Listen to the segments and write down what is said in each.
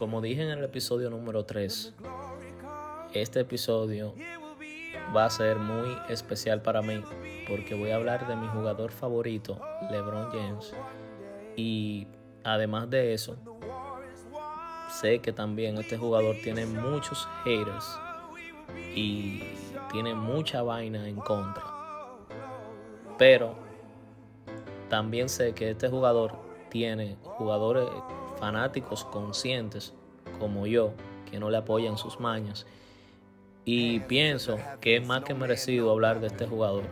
Como dije en el episodio número 3, este episodio va a ser muy especial para mí porque voy a hablar de mi jugador favorito, LeBron James. Y además de eso, sé que también este jugador tiene muchos haters y tiene mucha vaina en contra. Pero también sé que este jugador tiene jugadores fanáticos conscientes como yo que no le apoyan sus mañas. Y pienso que es más que merecido hablar de este jugador.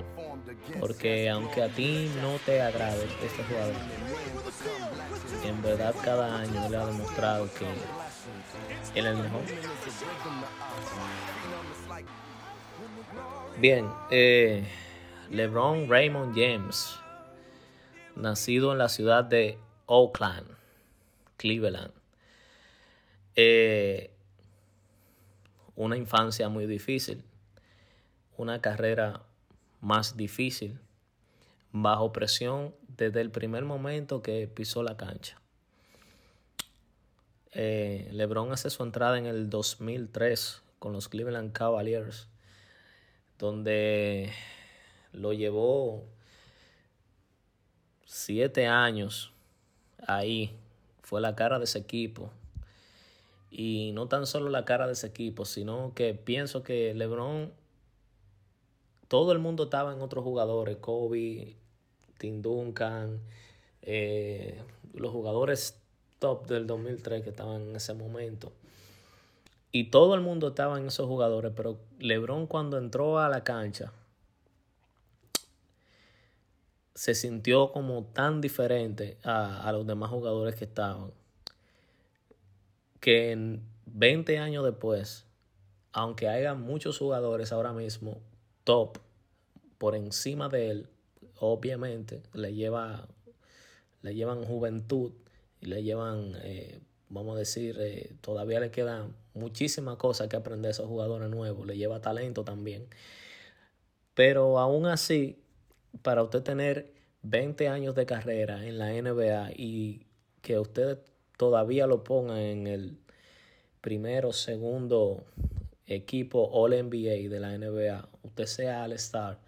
Porque aunque a ti no te agrade este jugador, en verdad cada año le ha demostrado que él es el mejor. Bien, eh, LeBron Raymond James, nacido en la ciudad de Oakland, Cleveland. Eh, una infancia muy difícil, una carrera más difícil, bajo presión desde el primer momento que pisó la cancha. Eh, LeBron hace su entrada en el 2003 con los Cleveland Cavaliers donde lo llevó siete años ahí. Fue la cara de ese equipo. Y no tan solo la cara de ese equipo, sino que pienso que LeBron, todo el mundo estaba en otros jugadores, Kobe, Tim Duncan, eh, los jugadores top del 2003 que estaban en ese momento. Y todo el mundo estaba en esos jugadores, pero LeBron cuando entró a la cancha se sintió como tan diferente a, los demás jugadores que estaban, que en 20 años después, aunque haya muchos jugadores ahora mismo top por encima de él, obviamente le lleva le llevan juventud y le llevan eh, vamos a decir, eh, todavía le quedan muchísimas cosas que aprender a esos jugadores nuevos, le lleva talento también. Pero aún así, para usted tener 20 años de carrera en la NBA y que usted todavía lo ponga en el primero, segundo equipo All NBA de la NBA, usted sea All Star,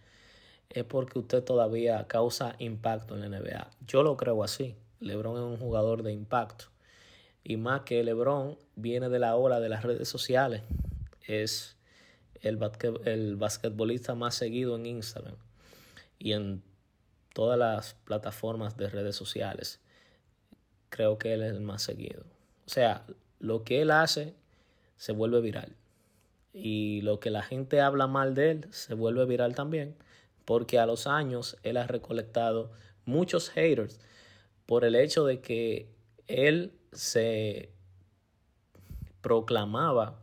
es porque usted todavía causa impacto en la NBA. Yo lo creo así. LeBron es un jugador de impacto. Y más que LeBron viene de la ola de las redes sociales. Es el, el basquetbolista más seguido en Instagram y en todas las plataformas de redes sociales. Creo que él es el más seguido. O sea, lo que él hace se vuelve viral. Y lo que la gente habla mal de él se vuelve viral también. Porque a los años él ha recolectado muchos haters por el hecho de que él se proclamaba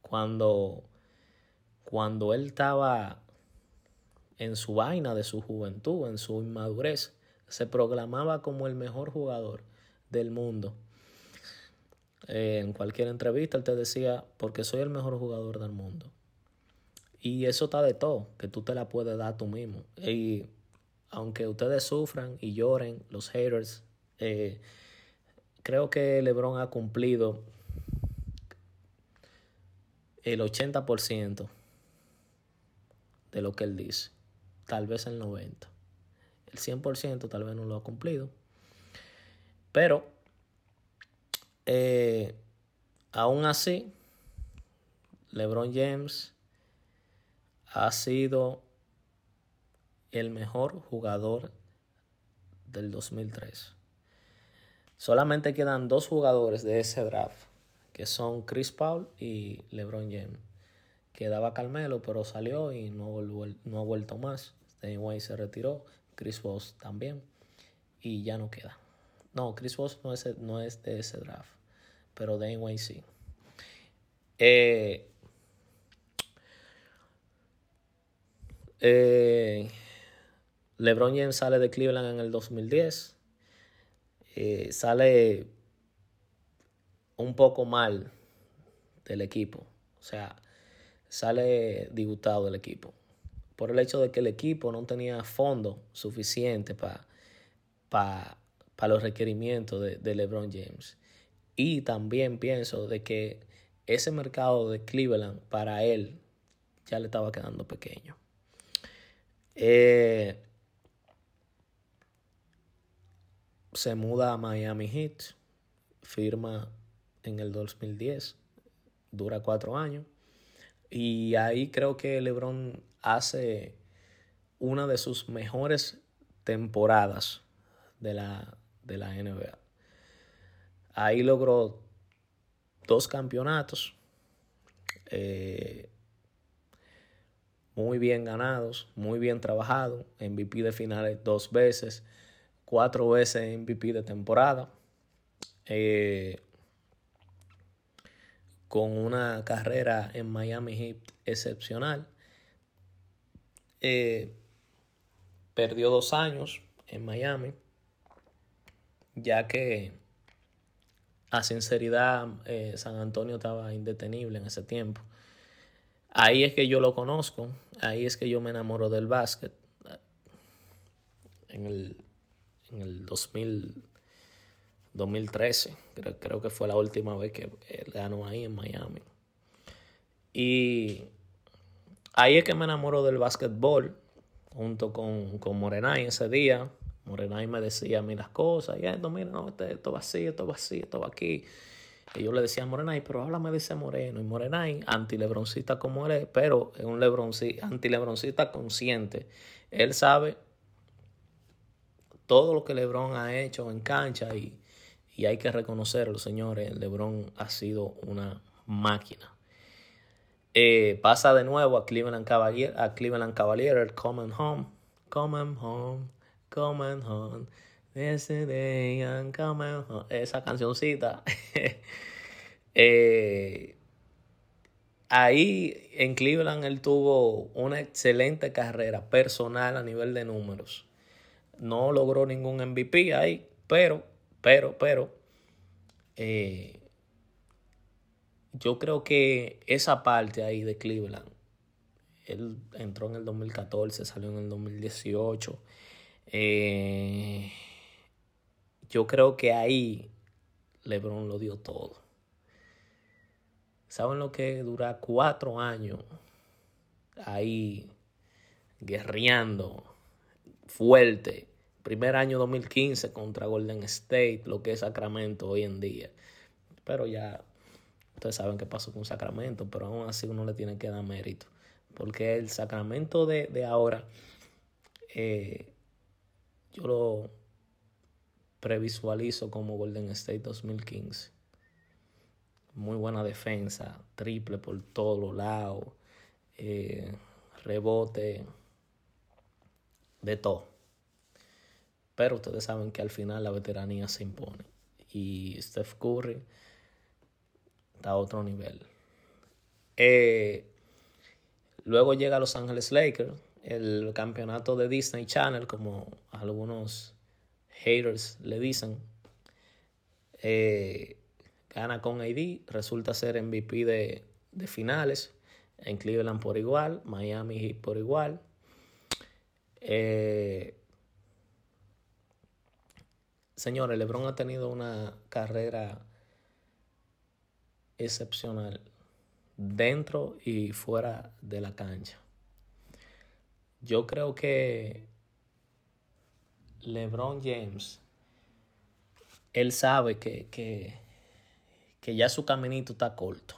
cuando, cuando él estaba en su vaina de su juventud, en su inmadurez, se proclamaba como el mejor jugador del mundo. Eh, en cualquier entrevista él te decía, porque soy el mejor jugador del mundo. Y eso está de todo, que tú te la puedes dar tú mismo. Y aunque ustedes sufran y lloren, los haters, eh, creo que LeBron ha cumplido el 80% de lo que él dice, tal vez el 90%. El 100% tal vez no lo ha cumplido. Pero, eh, aún así, LeBron James ha sido el mejor jugador del 2003. Solamente quedan dos jugadores de ese draft, que son Chris Paul y LeBron James. Quedaba Carmelo, pero salió y no, no ha vuelto más. Danny White se retiró, Chris Voss también, y ya no queda. No, Chris Voss no es, no es de ese draft, pero Danny White sí. Eh, eh, LeBron James sale de Cleveland en el 2010 eh, sale un poco mal del equipo. O sea, sale disgustado del equipo. Por el hecho de que el equipo no tenía fondo suficiente para los requerimientos de, LeBron James. Y también pienso de que ese mercado de Cleveland para él ya le estaba quedando pequeño. Eh, se muda a Miami Heat, firma en el 2010, dura cuatro años. Y ahí creo que LeBron hace una de sus mejores temporadas de la, de la NBA. Ahí logró dos campeonatos eh, muy bien ganados, muy bien trabajado, MVP de finales dos veces, cuatro veces MVP de temporada, eh, con una carrera en Miami Heat excepcional. Eh, perdió dos años en Miami, ya que a sinceridad eh, San Antonio estaba indetenible en ese tiempo. Ahí es que yo lo conozco, ahí es que yo me enamoro del básquet. En el, en el 2000, 2013, creo, creo que fue la última vez que él ganó ahí en Miami. Y ahí es que me enamoro del básquetbol junto con, con Morenay ese día. Morenay me decía a mí las cosas, y esto, mira, no, este, esto, va así, esto va así, esto va aquí. Y yo le decía a Morenay, pero háblame de ese moreno. Y Morenay, anti-lebroncista como él es, pero es un anti-lebroncista consciente. Él sabe todo lo que Lebron ha hecho en cancha y, y hay que reconocerlo, señores. Lebron ha sido una máquina. Eh, pasa de nuevo a Cleveland Cavalier, a Cleveland Cavalier, Home. Coming Home, Coming Home. Yesterday I'm coming home. Esa cancioncita. eh, ahí en Cleveland él tuvo una excelente carrera personal a nivel de números. No logró ningún MVP ahí, pero, pero, pero, eh, yo creo que esa parte ahí de Cleveland, él entró en el 2014, salió en el 2018. Eh, yo creo que ahí LeBron lo dio todo. ¿Saben lo que dura cuatro años ahí guerreando fuerte? Primer año 2015 contra Golden State, lo que es Sacramento hoy en día. Pero ya Ustedes saben qué pasó con Sacramento, pero aún así uno le tiene que dar mérito. Porque el Sacramento de, ahora, eh, yo lo previsualizo como Golden State 2015. Muy buena defensa, triple por todos los lados, eh, rebote, de todo. Pero ustedes saben que al final la veteranía se impone. Y Steph Curry a otro nivel. Eh, luego llega Los Ángeles Lakers, el campeonato de Disney Channel, como algunos haters le dicen. Eh, gana con AD, resulta ser MVP de, de finales. En Cleveland por igual, Miami por igual. Eh, señores, LeBron ha tenido una carrera excepcional dentro y fuera de la cancha. Yo creo que LeBron James, él sabe que, que, que ya su caminito está corto.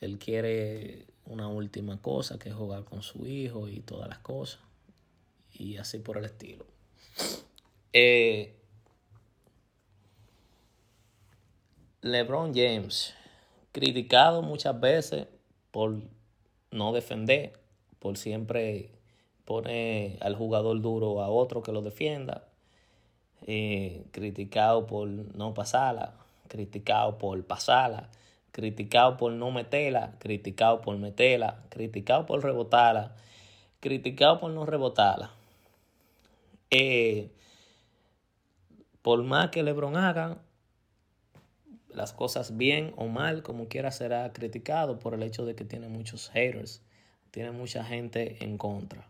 Él quiere una última cosa, que es jugar con su hijo y todas las cosas. Y así por el estilo. Eh, LeBron James, criticado muchas veces por no defender, por siempre poner al jugador duro a otro que lo defienda, eh, criticado por no pasarla, criticado por pasarla, criticado por no meterla, criticado por meterla, criticado por rebotarla, criticado por no rebotarla. Eh, por más que LeBron haga, las cosas bien o mal, como quiera, será criticado por el hecho de que tiene muchos haters, tiene mucha gente en contra.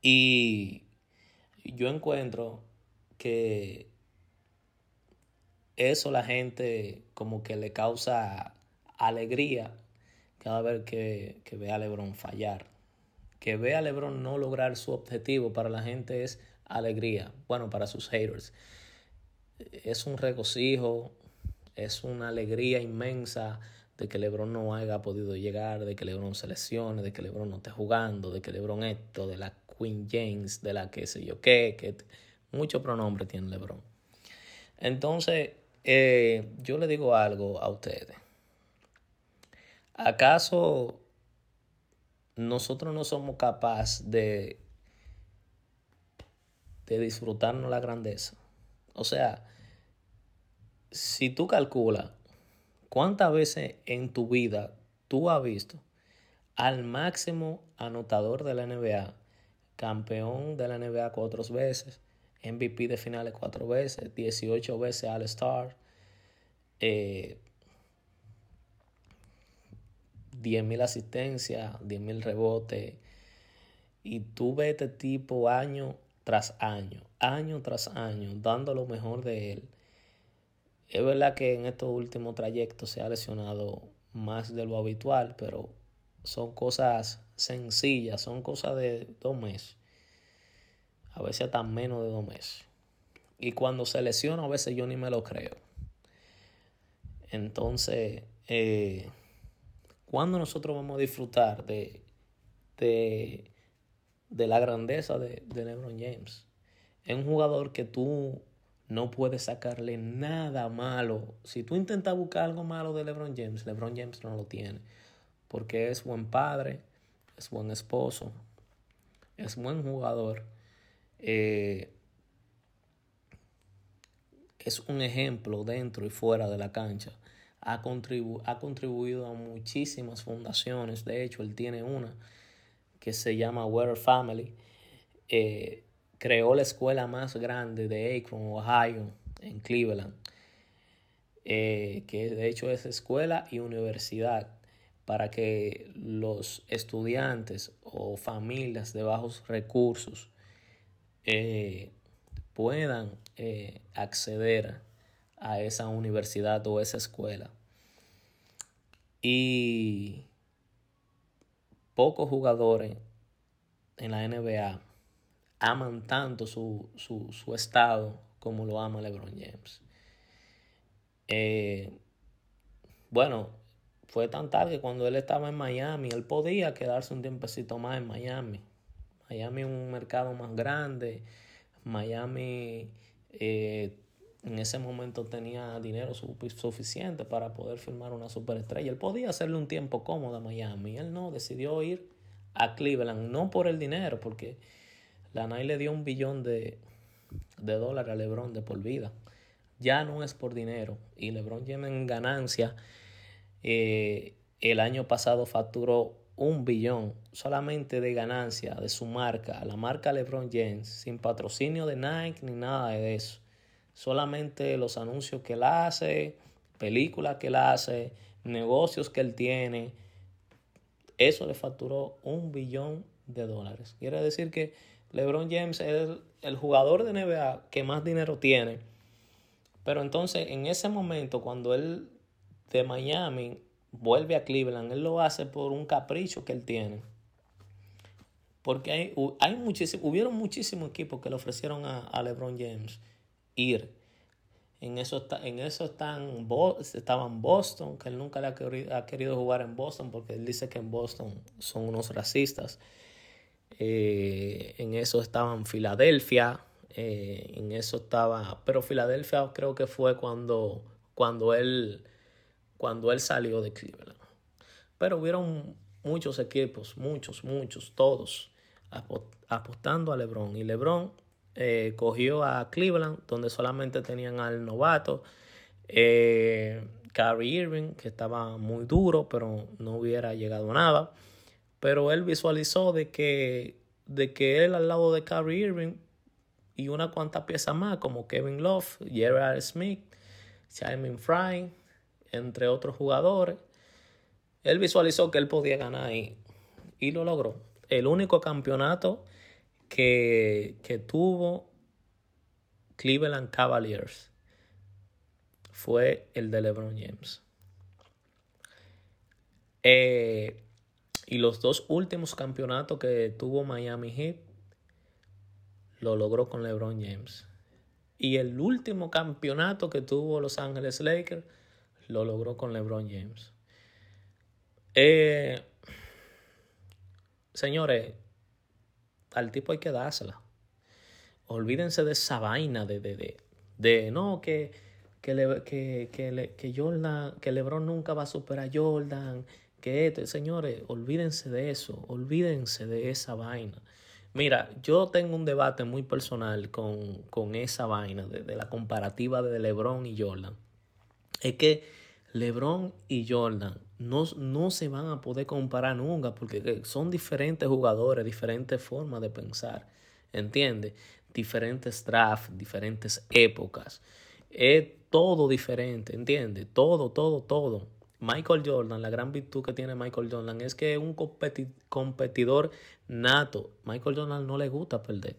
Y yo encuentro que eso la gente como que le causa alegría cada vez que, que ve a LeBron fallar. Que ve a LeBron no lograr su objetivo para la gente es alegría. Bueno, para sus haters. Es un regocijo, es una alegría inmensa de que LeBron no haya podido llegar, de que LeBron se lesione, de que LeBron no esté jugando, de que LeBron esto, de la Queen James, de la que sé yo qué, que mucho pronombre tiene LeBron. Entonces, eh, yo le digo algo a ustedes. ¿Acaso nosotros no somos capaces de, de disfrutarnos la grandeza? O sea, si tú calculas cuántas veces en tu vida tú has visto al máximo anotador de la NBA, campeón de la NBA cuatro veces, MVP de finales cuatro veces, 18 veces All-Star, eh, 10.000 asistencias, 10.000 rebotes, y tú ves este tipo año tras año, año tras año, dando lo mejor de él es verdad que en estos últimos trayectos se ha lesionado más de lo habitual, pero son cosas sencillas, son cosas de dos meses. A veces hasta menos de dos meses. Y cuando se lesiona, a veces yo ni me lo creo. Entonces, eh, ¿cuándo nosotros vamos a disfrutar de, de, de la grandeza de, de LeBron James? Es un jugador que tú no puedes sacarle nada malo. Si tú intentas buscar algo malo de LeBron James, LeBron James no lo tiene. Porque es buen padre, es buen esposo, es buen jugador. Eh, es un ejemplo dentro y fuera de la cancha. Ha, ha contribuido a muchísimas fundaciones. De hecho, él tiene una que se llama Weather Family. Eh, creó la escuela más grande de Akron, Ohio, en Cleveland, eh, que de hecho es escuela y universidad para que los estudiantes o familias de bajos recursos eh, puedan acceder a esa universidad o esa escuela. Y pocos jugadores en la NBA aman tanto su, estado como lo ama LeBron James. Eh, bueno, fue tan tarde cuando él estaba en Miami, él podía quedarse un tiempecito más en Miami. Miami es un mercado más grande. Miami eh, en ese momento tenía dinero suficiente para poder firmar una superestrella. Él podía hacerle un tiempo cómodo a Miami. Él no, decidió ir a Cleveland, no por el dinero, porque la NAI le dio un billón de, dólares a LeBron de por vida. Ya no es por dinero. Y LeBron tiene en ganancia. Eh, el año pasado facturó un billón solamente de ganancia de su marca, la marca LeBron James, sin patrocinio de Nike ni nada de eso. Solamente los anuncios que él hace, películas que él hace, negocios que él tiene. Eso le facturó un billón de dólares. Quiere decir que LeBron James es el, jugador de NBA que más dinero tiene. Pero entonces, en ese momento, cuando él de Miami vuelve a Cleveland, él lo hace por un capricho que él tiene. Porque hay, hay muchísimo, hubieron muchísimos equipos que le ofrecieron a, LeBron James ir. En eso, en eso están, estaban Boston, que él nunca le ha ha querido jugar en Boston porque él dice que en Boston son unos racistas. Eh, en eso estaba en Filadelfia, eh, en eso estaba, pero Filadelfia creo que fue cuando, cuando, él, cuando él salió de Cleveland. Pero hubieron muchos equipos, muchos, muchos, todos apostando a LeBron. Y LeBron eh, cogió a Cleveland, donde solamente tenían al novato. Eh, Irving, que estaba muy duro, pero no hubiera llegado a nada pero él visualizó de que, de que él al lado de Kyrie Irving y una cuanta piezas más como Kevin Love, Gerard Smith, Simon Fry, entre otros jugadores, él visualizó que él podía ganar ahí y lo logró. El único campeonato que, que tuvo Cleveland Cavaliers fue el de LeBron James. Eh, y los dos últimos campeonatos que tuvo Miami Heat lo logró con LeBron James. Y el último campeonato que tuvo Los Ángeles Lakers lo logró con LeBron James. Eh, señores, al tipo hay que dársela. Olvídense de esa vaina de, de, de, no, que, que, le, que, que, que, Jordan, que LeBron nunca va a superar a Jordan, que este, señores, olvídense de eso, olvídense de esa vaina. Mira, yo tengo un debate muy personal con, con esa vaina de, de, la comparativa de LeBron y Jordan. Es que LeBron y Jordan no, no se van a poder comparar nunca porque son diferentes jugadores, diferentes formas de pensar. ¿Entiendes? Diferentes drafts, diferentes épocas. Es todo diferente, ¿entiendes? Todo, todo, todo. Michael Jordan, la gran virtud que tiene Michael Jordan es que es un competidor nato. Michael Jordan no le gusta perder.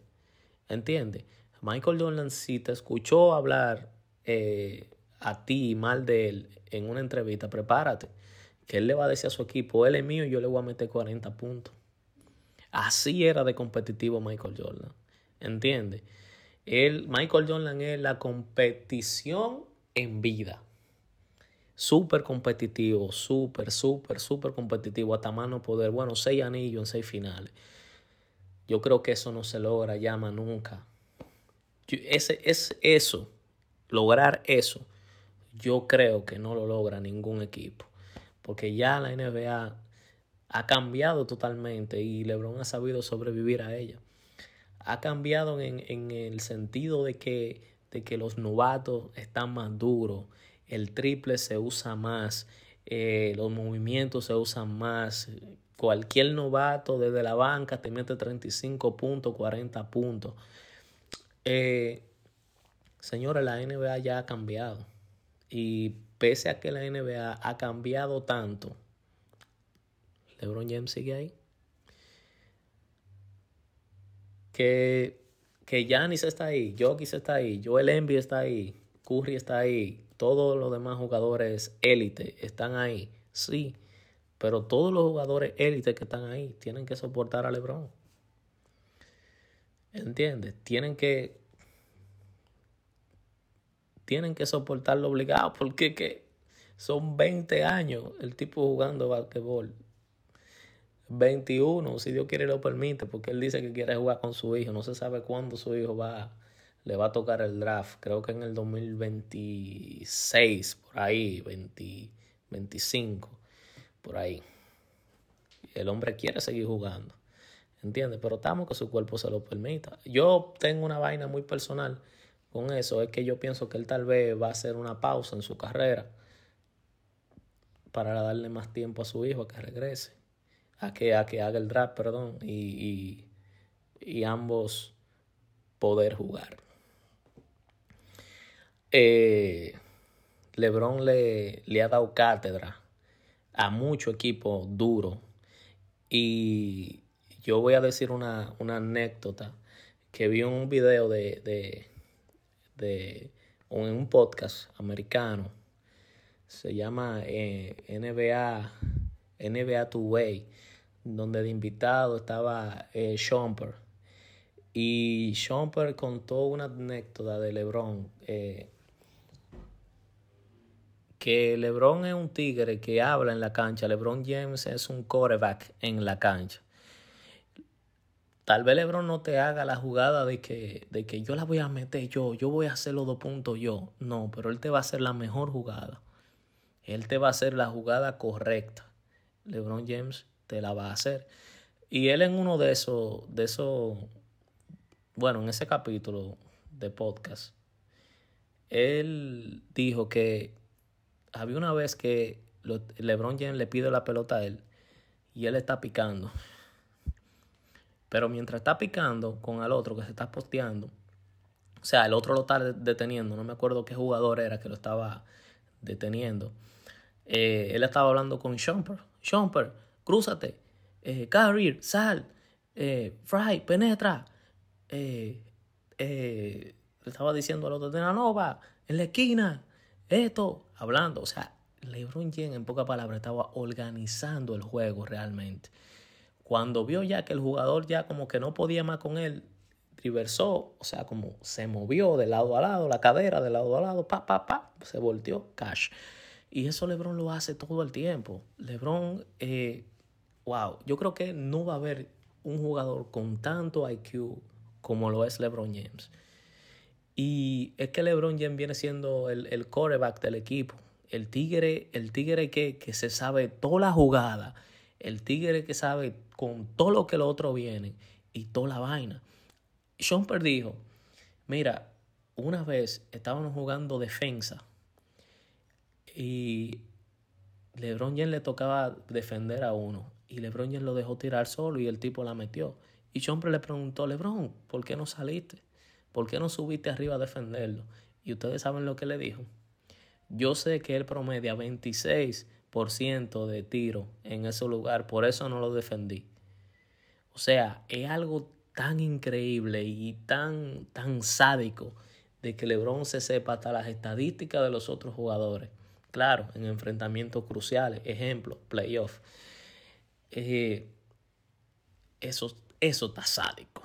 ¿Entiendes? Michael Jordan, si te escuchó hablar eh, a ti mal de él en una entrevista, prepárate. Que él le va a decir a su equipo, él es mío y yo le voy a meter 40 puntos. Así era de competitivo Michael Jordan. ¿Entiendes? Michael Jordan es la competición en vida súper competitivo, súper, súper, súper competitivo, hasta mano poder. Bueno, seis anillos en seis finales. Yo creo que eso no se logra llama nunca. ese, es eso, lograr eso, yo creo que no lo logra ningún equipo. Porque ya la NBA ha cambiado totalmente y LeBron ha sabido sobrevivir a ella. Ha cambiado en, el sentido de que, de que los novatos están más duros el triple se usa más, eh, los movimientos se usan más. Cualquier novato desde la banca te mete 35 puntos, 40 puntos. Eh, señores, la NBA ya ha cambiado. Y pese a que la NBA ha cambiado tanto, LeBron James sigue ahí. Que, que Giannis está ahí, Jokic está ahí, Joel Embiid está ahí, Curry está ahí, todos los demás jugadores élite están ahí, sí, pero todos los jugadores élite que están ahí tienen que soportar a LeBron. ¿Entiendes? Tienen que tienen que soportarlo obligado porque que son 20 años el tipo jugando basquetbol. 21, si Dios quiere lo permite, porque él dice que quiere jugar con su hijo. No se sabe cuándo su hijo va le va a tocar el draft, creo que en el 2026, por ahí, 2025, por ahí. El hombre quiere seguir jugando, ¿entiendes? Pero estamos que su cuerpo se lo permita. Yo tengo una vaina muy personal con eso, es que yo pienso que él tal vez va a hacer una pausa en su carrera para darle más tiempo a su hijo a que regrese, a que, a que haga el draft, perdón, y, y ambos poder jugar eh, LeBron le, le, ha dado cátedra a mucho equipo duro. Y yo voy a decir una, anécdota que vi un video de, de, de un podcast americano. Se llama eh, NBA, NBA Two Way, donde de invitado estaba eh, Shumper. Y Shumper contó una anécdota de LeBron. Eh, que LeBron es un tigre que habla en la cancha. LeBron James es un quarterback en la cancha. Tal vez LeBron no te haga la jugada de que, de que yo la voy a meter yo, yo voy a hacer los dos puntos yo. No, pero él te va a hacer la mejor jugada. Él te va a hacer la jugada correcta. LeBron James te la va a hacer. Y él en uno de esos, de esos, bueno, en ese capítulo de podcast, él dijo que había una vez que LeBron James le pide la pelota a él y él está picando. Pero mientras está picando con el otro que se está posteando, o sea, el otro lo está deteniendo, no me acuerdo qué jugador era que lo estaba deteniendo. Eh, él estaba hablando con Shumper. Shumper, crúzate. Eh, sal. Eh, Fry, penetra. Eh, eh, le estaba diciendo al otro, de la nova, en la esquina. esto, hablando. O sea, LeBron James, en pocas palabras, estaba organizando el juego realmente. Cuando vio ya que el jugador ya como que no podía más con él, reversó, o sea, como se movió de lado a lado, la cadera de lado a lado, pa, pa, pa, se volteó, cash. Y eso LeBron lo hace todo el tiempo. LeBron, eh, wow, yo creo que no va a haber un jugador con tanto IQ como lo es LeBron James. Y es que LeBron James viene siendo el, el quarterback del equipo. El tigre, el tigre que, que se sabe toda la jugada. El tigre que sabe con todo lo que lo otro viene y toda la vaina. Sean dijo, mira, una vez estábamos jugando defensa y LeBron James le tocaba defender a uno y LeBron James lo dejó tirar solo y el tipo la metió. Y Chomper le preguntó, LeBron, ¿por qué no saliste? ¿Por qué no subiste arriba a defenderlo? Y ustedes saben lo que le dijo. Yo sé que él promedia 26% de tiro en ese lugar, por eso no lo defendí. O sea, es algo tan increíble y tan, tan sádico de que LeBron se sepa hasta las estadísticas de los otros jugadores. Claro, en enfrentamientos cruciales, ejemplo, playoff. Eh, eso, eso está sádico.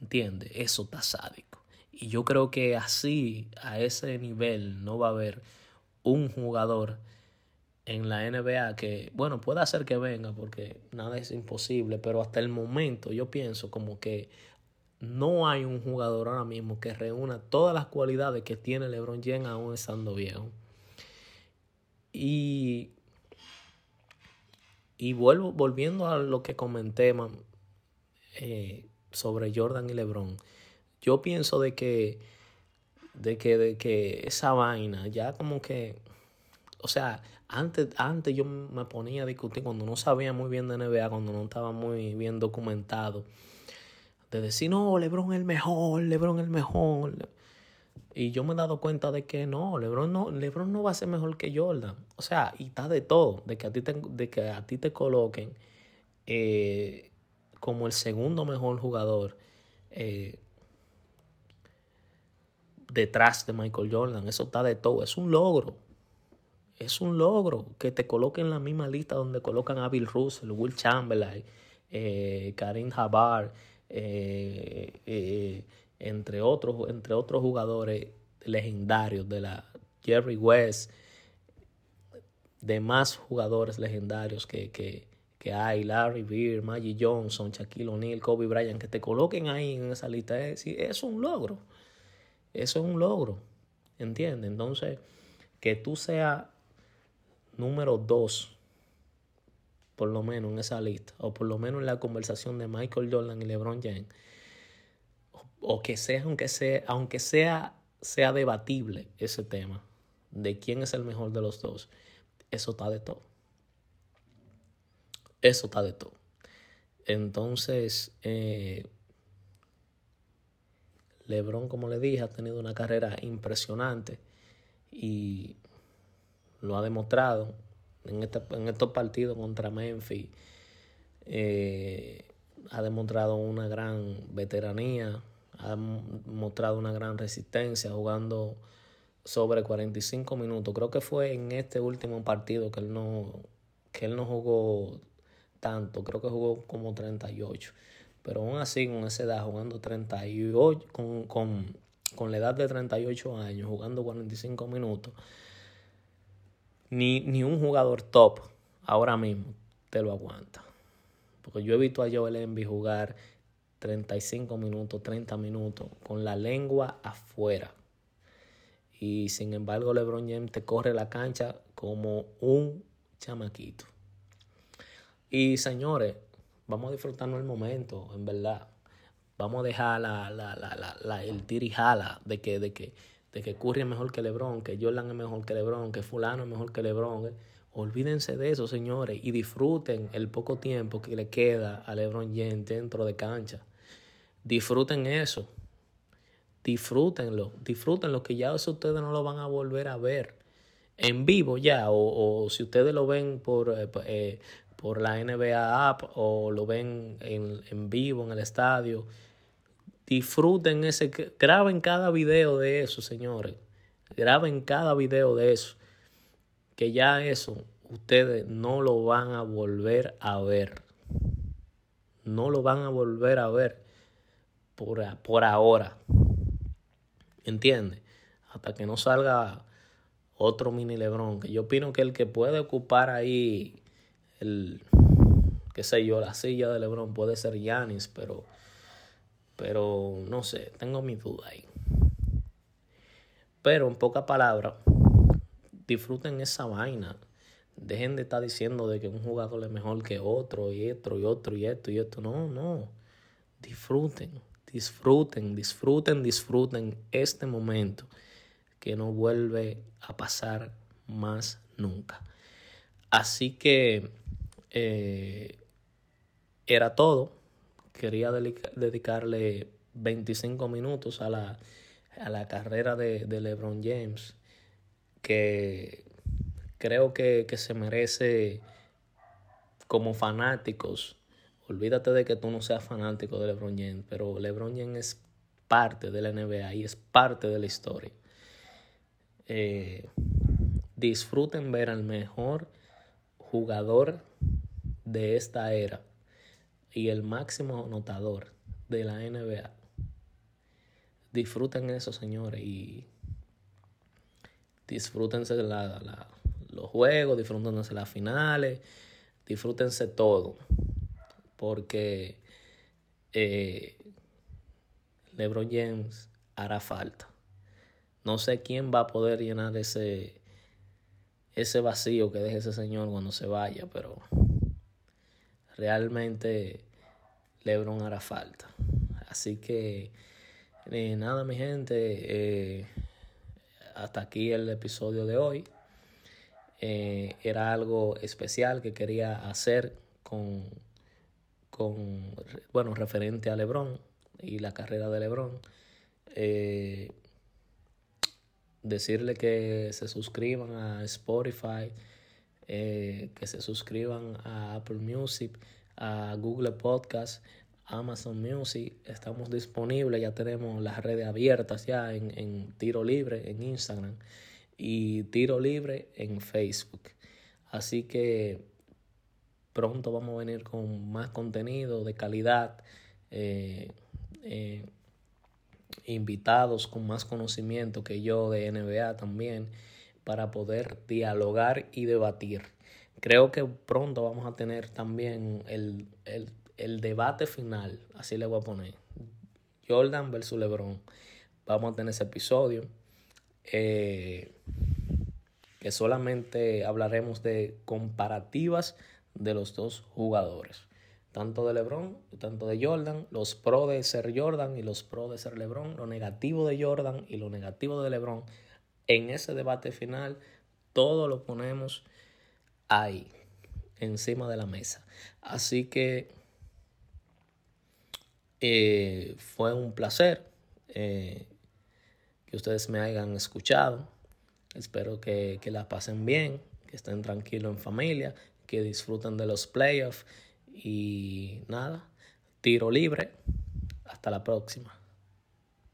¿Entiendes? Eso está sádico. Y yo creo que así, a ese nivel, no va a haber un jugador en la NBA que, bueno, puede hacer que venga porque nada es imposible, pero hasta el momento yo pienso como que no hay un jugador ahora mismo que reúna todas las cualidades que tiene LeBron James aún estando viejo. Y, y vuelvo, volviendo a lo que comenté eh, sobre Jordan y LeBron, yo pienso de que, de que, de que esa vaina ya como que, o sea, antes, antes yo me ponía a discutir cuando no sabía muy bien de NBA, cuando no estaba muy bien documentado, de decir, no, Lebron es el mejor, Lebron es el mejor. Y yo me he dado cuenta de que no, LeBron no, LeBron no va a ser mejor que Jordan. O sea, y está de todo, de que a ti te, de que a ti te coloquen eh, como el segundo mejor jugador eh, detrás de Michael Jordan. Eso está de todo, es un logro. Es un logro que te coloquen en la misma lista donde colocan a Bill Russell, Will Chamberlain, eh, Karim Jabbar, eh, entre otros, entre otros jugadores legendarios de la Jerry West, demás jugadores legendarios que, que, que hay, Larry Bird, Maggie Johnson, Shaquille O'Neal, Kobe Bryant, que te coloquen ahí en esa lista, es, es un logro. Eso es un logro, ¿entiendes? Entonces, que tú seas número dos, por lo menos en esa lista, o por lo menos en la conversación de Michael Jordan y LeBron James, o que sea, aunque sea, aunque sea, sea debatible ese tema de quién es el mejor de los dos, eso está de todo. Eso está de todo. Entonces, eh, Lebron, como le dije, ha tenido una carrera impresionante y lo ha demostrado en, este, en estos partidos contra Memphis. Eh, ha demostrado una gran veteranía, ha mostrado una gran resistencia jugando sobre 45 minutos. Creo que fue en este último partido que él no, que él no jugó tanto, creo que jugó como 38. Pero aún así, con esa edad, jugando 38, con, con, con la edad de 38 años, jugando 45 minutos, ni, ni un jugador top ahora mismo te lo aguanta. Porque yo he visto a Joel Embiid jugar 35 minutos, 30 minutos, con la lengua afuera. Y sin embargo, LeBron James te corre la cancha como un chamaquito. Y señores, vamos a disfrutarnos el momento, en verdad. Vamos a dejar la, la, la, la el tirijala de que, de que, de que Curry es mejor que LeBron, que Jordan es mejor que LeBron, que fulano es mejor que LeBron. Olvídense de eso, señores, y disfruten el poco tiempo que le queda a LeBron James dentro de cancha. Disfruten eso. Disfrútenlo. Disfruten que ya ustedes no lo van a volver a ver en vivo ya. O, si ustedes lo ven por, eh, eh, por la NBA app o lo ven en, en vivo en el estadio. Disfruten ese, graben cada video de eso, señores. Graben cada video de eso. Que ya eso ustedes no lo van a volver a ver. No lo van a volver a ver por, por ahora. ¿Entiendes? Hasta que no salga otro mini Lebron. Que yo opino que el que puede ocupar ahí el, qué sé yo, la silla de Lebron puede ser Yanis, pero, pero no sé, tengo mi duda ahí. Pero en pocas palabras, disfruten esa vaina. Dejen de estar diciendo de que un jugador es mejor que otro y otro y otro y esto y esto. No, no. Disfruten, disfruten, disfruten, disfruten este momento que no vuelve a pasar más nunca. Así que eh, era todo. Quería dedicarle 25 minutos a la a la carrera de, LeBron James, que creo que, se merece como fanáticos. Olvídate de que tú no seas fanático de LeBron James, pero LeBron James es parte de la NBA y es parte de la historia. Eh, disfruten ver al mejor jugador de esta era y el máximo anotador de la NBA disfruten eso, señores, y disfrútense la, los juegos, disfrútense las finales, disfrútense todo, porque eh, LeBron James hará falta. No sé quién va a poder llenar ese, ese vacío que deje ese señor cuando se vaya, pero realmente LeBron hará falta. Así que eh, nada, mi gente, eh, hasta aquí el episodio de hoy. Eh, era algo especial que quería hacer con, con, bueno, referente a Lebron y la carrera de Lebron. decirle que se suscriban a Spotify, que se suscriban a Apple Music, a Google Podcast, Amazon Music, estamos disponibles, ya tenemos las redes abiertas ya en, Tiro Libre en Instagram y Tiro Libre en Facebook. Así que pronto vamos a venir con más contenido de calidad, eh, eh, invitados con más conocimiento que yo de NBA también, para poder dialogar y debatir. Creo que pronto vamos a tener también el, el debate final, así le voy a poner, Jordan versus LeBron. Vamos a tener ese episodio. Eh, que solamente hablaremos de comparativas de los dos jugadores. Tanto de LeBron, tanto de Jordan, los pros de ser Jordan y los pros de ser LeBron, lo negativo de Jordan y lo negativo de LeBron. En ese debate final, todo lo ponemos ahí, encima de la mesa. Así que eh, fue un placer eh, que ustedes me hayan escuchado. Espero que, que la pasen bien, que estén tranquilos en familia, que disfruten de los playoffs y nada, tiro libre. Hasta la próxima.